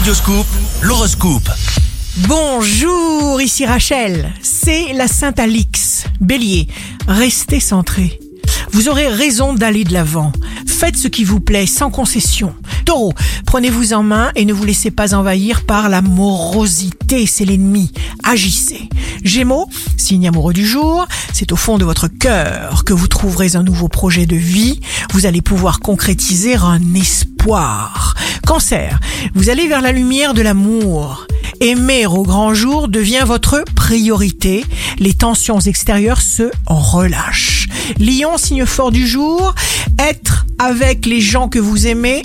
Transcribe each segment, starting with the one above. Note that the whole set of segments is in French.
Radioscoop, l'horoscope. Bonjour, ici Rachel. C'est la Sainte Alix. Bélier, restez centré. Vous aurez raison d'aller de l'avant. Faites ce qui vous plaît, sans concession. Taureau, prenez-vous en main et ne vous laissez pas envahir par la morosité, c'est l'ennemi. Agissez. Gémeaux, signe amoureux du jour, c'est au fond de votre cœur que vous trouverez un nouveau projet de vie. Vous allez pouvoir concrétiser un espoir. Cancer, vous allez vers la lumière de l'amour. Aimer au grand jour devient votre priorité. Les tensions extérieures se relâchent. Lion, signe fort du jour, être avec les gens que vous aimez,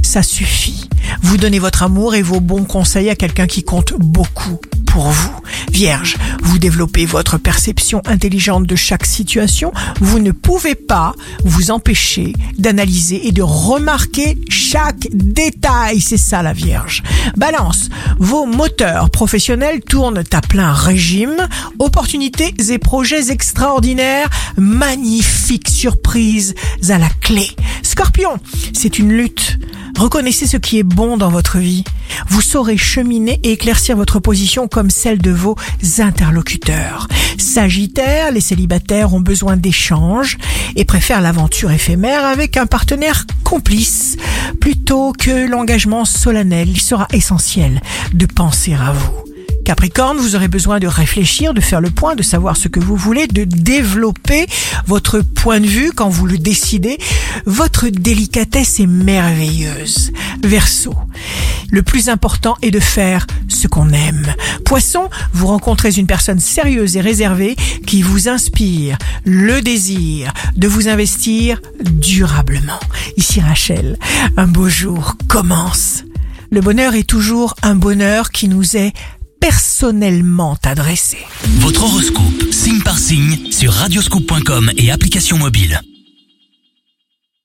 ça suffit. Vous donnez votre amour et vos bons conseils à quelqu'un qui compte beaucoup pour vous. Vierge, vous développez votre perception intelligente de chaque situation. Vous ne pouvez pas vous empêcher d'analyser et de remarquer chaque détail. C'est ça la Vierge. Balance, vos moteurs professionnels tournent à plein régime. Opportunités et projets extraordinaires, magnifiques surprises à la clé. Scorpion, c'est une lutte. Reconnaissez ce qui est bon dans votre vie. Vous saurez cheminer et éclaircir votre position comme celle de vos interlocuteurs. Sagittaire, les célibataires ont besoin d'échanges et préfèrent l'aventure éphémère avec un partenaire complice plutôt que l'engagement solennel. Il sera essentiel de penser à vous. Capricorne, vous aurez besoin de réfléchir, de faire le point, de savoir ce que vous voulez, de développer votre point de vue quand vous le décidez. Votre délicatesse est merveilleuse. Verseau, le plus important est de faire ce qu'on aime. Poisson, vous rencontrez une personne sérieuse et réservée qui vous inspire le désir de vous investir durablement. Ici Rachel, un beau jour commence. Le bonheur est toujours un bonheur qui nous est personnellement adressé. Votre horoscope, signe par signe, sur radioscoop.com et application mobile.